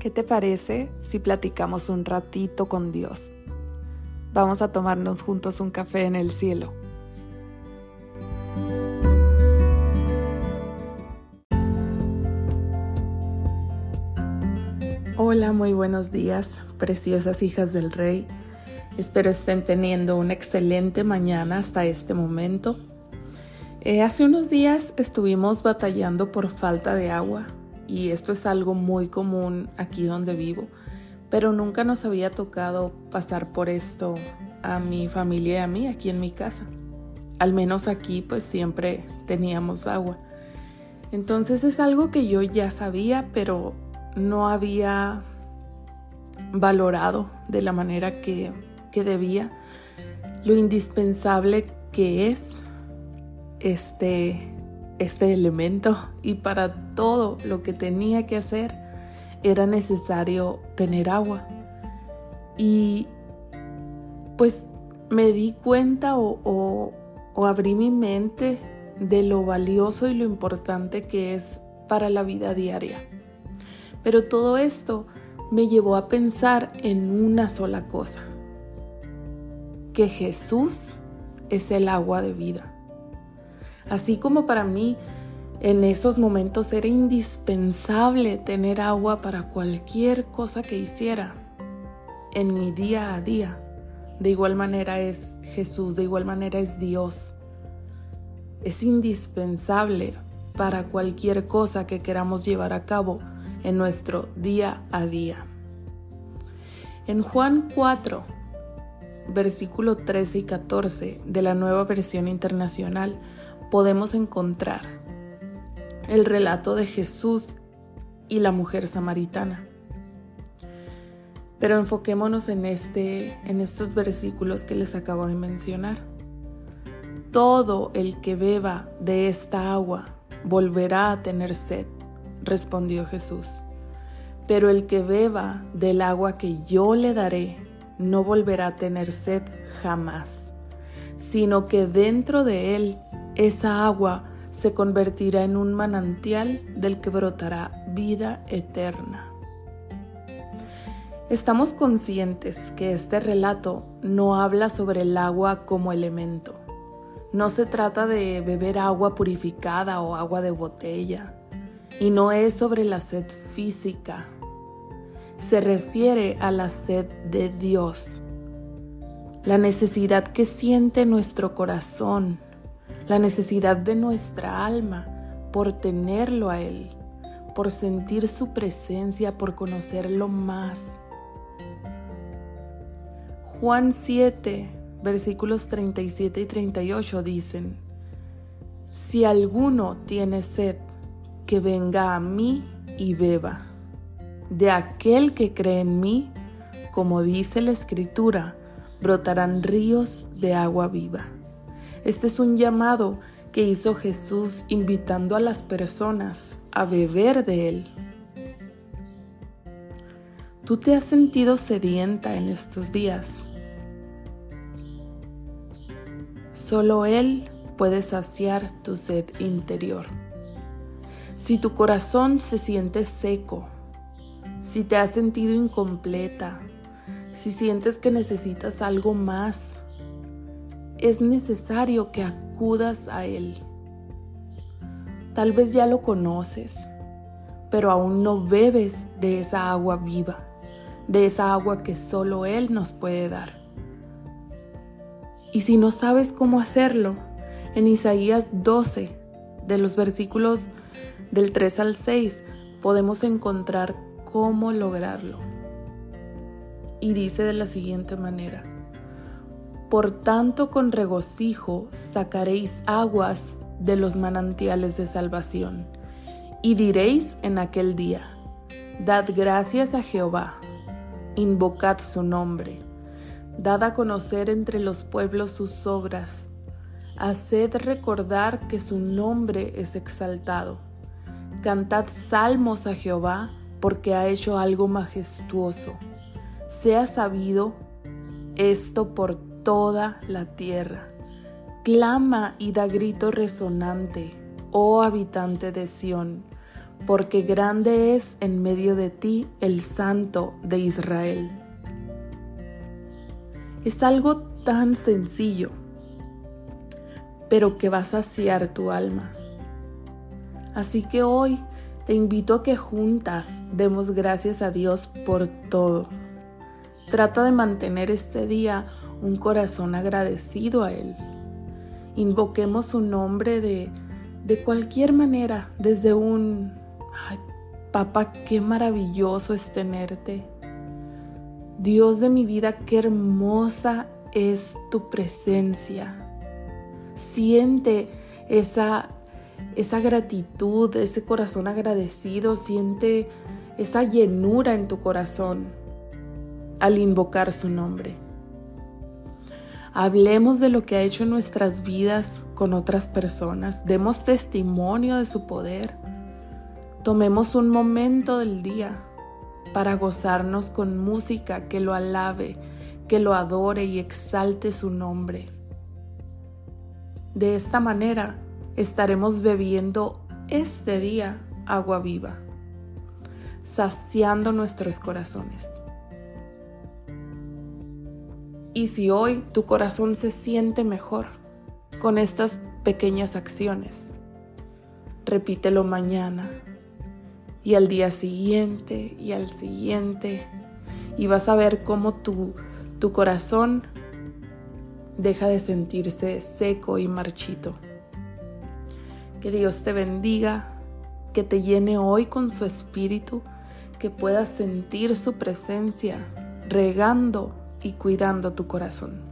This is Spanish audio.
¿Qué te parece si platicamos un ratito con Dios? Vamos a tomarnos juntos un café en el cielo. Hola, muy buenos días, preciosas hijas del Rey. Espero estén teniendo una excelente mañana hasta este momento. Eh, hace unos días estuvimos batallando por falta de agua y esto es algo muy común aquí donde vivo, pero nunca nos había tocado pasar por esto a mi familia y a mí aquí en mi casa. Al menos aquí pues siempre teníamos agua. Entonces es algo que yo ya sabía, pero no había valorado de la manera que, que debía lo indispensable que es este, este elemento y para todo lo que tenía que hacer era necesario tener agua. Y pues me di cuenta o, abrí mi mente de lo valioso y lo importante que es para la vida diaria. Pero todo esto me llevó a pensar en una sola cosa, que Jesús es el agua de vida. Así como para mí en esos momentos era indispensable tener agua para cualquier cosa que hiciera en mi día a día. De igual manera es Jesús, de igual manera es Dios. Es indispensable para cualquier cosa que queramos llevar a cabo en nuestro día a día. En Juan 4, versículo 13 y 14 de la nueva versión internacional, podemos encontrar el relato de Jesús y la mujer samaritana. Pero enfoquémonos en, este, en estos versículos que les acabo de mencionar. Todo el que beba de esta agua volverá a tener sed, respondió Jesús. Pero el que beba del agua que yo le daré no volverá a tener sed jamás, sino que dentro de él esa agua se convertirá en un manantial del que brotará vida eterna. Estamos conscientes que este relato no habla sobre el agua como elemento. No se trata de beber agua purificada o agua de botella. Y no es sobre la sed física. Se refiere a la sed de Dios. La necesidad que siente nuestro corazón la necesidad de nuestra alma por tenerlo a Él, por sentir su presencia, por conocerlo más. Juan 7, versículos 37 y 38 dicen, Si alguno tiene sed, que venga a mí y beba. De aquel que cree en mí, como dice la Escritura, brotarán ríos de agua viva. Este es un llamado que hizo Jesús invitando a las personas a beber de Él. ¿Tú te has sentido sedienta en estos días? Solo Él puede saciar tu sed interior. Si tu corazón se siente seco, si te has sentido incompleta, si sientes que necesitas algo más, es necesario que acudas a Él. Tal vez ya lo conoces, pero aún no bebes de esa agua viva, de esa agua que solo Él nos puede dar. Y si no sabes cómo hacerlo, en Isaías 12, de los versículos del 3 al 6, podemos encontrar cómo lograrlo. Y dice de la siguiente manera, por tanto, con regocijo sacaréis aguas de los manantiales de salvación. Y diréis en aquel día, Dad gracias a Jehová, invocad su nombre, dad a conocer entre los pueblos sus obras, haced recordar que su nombre es exaltado. Cantad salmos a Jehová, porque ha hecho algo majestuoso. Sea sabido esto por toda la tierra. Clama y da grito resonante, oh habitante de Sión, porque grande es en medio de ti el Santo de Israel. Es algo tan sencillo, pero que va a saciar tu alma. Así que hoy te invito a que juntas demos gracias a Dios por todo. Trata de mantener este día un corazón agradecido a Él. Invoquemos su nombre de, de cualquier manera, desde un, ay, papá, qué maravilloso es tenerte. Dios de mi vida, qué hermosa es tu presencia. Siente esa, esa gratitud, ese corazón agradecido, siente esa llenura en tu corazón al invocar su nombre. Hablemos de lo que ha hecho en nuestras vidas con otras personas. Demos testimonio de su poder. Tomemos un momento del día para gozarnos con música que lo alabe, que lo adore y exalte su nombre. De esta manera estaremos bebiendo este día agua viva, saciando nuestros corazones. Y si hoy tu corazón se siente mejor con estas pequeñas acciones, repítelo mañana y al día siguiente y al siguiente y vas a ver cómo tu, tu corazón deja de sentirse seco y marchito. Que Dios te bendiga, que te llene hoy con su espíritu, que puedas sentir su presencia regando y cuidando tu corazón.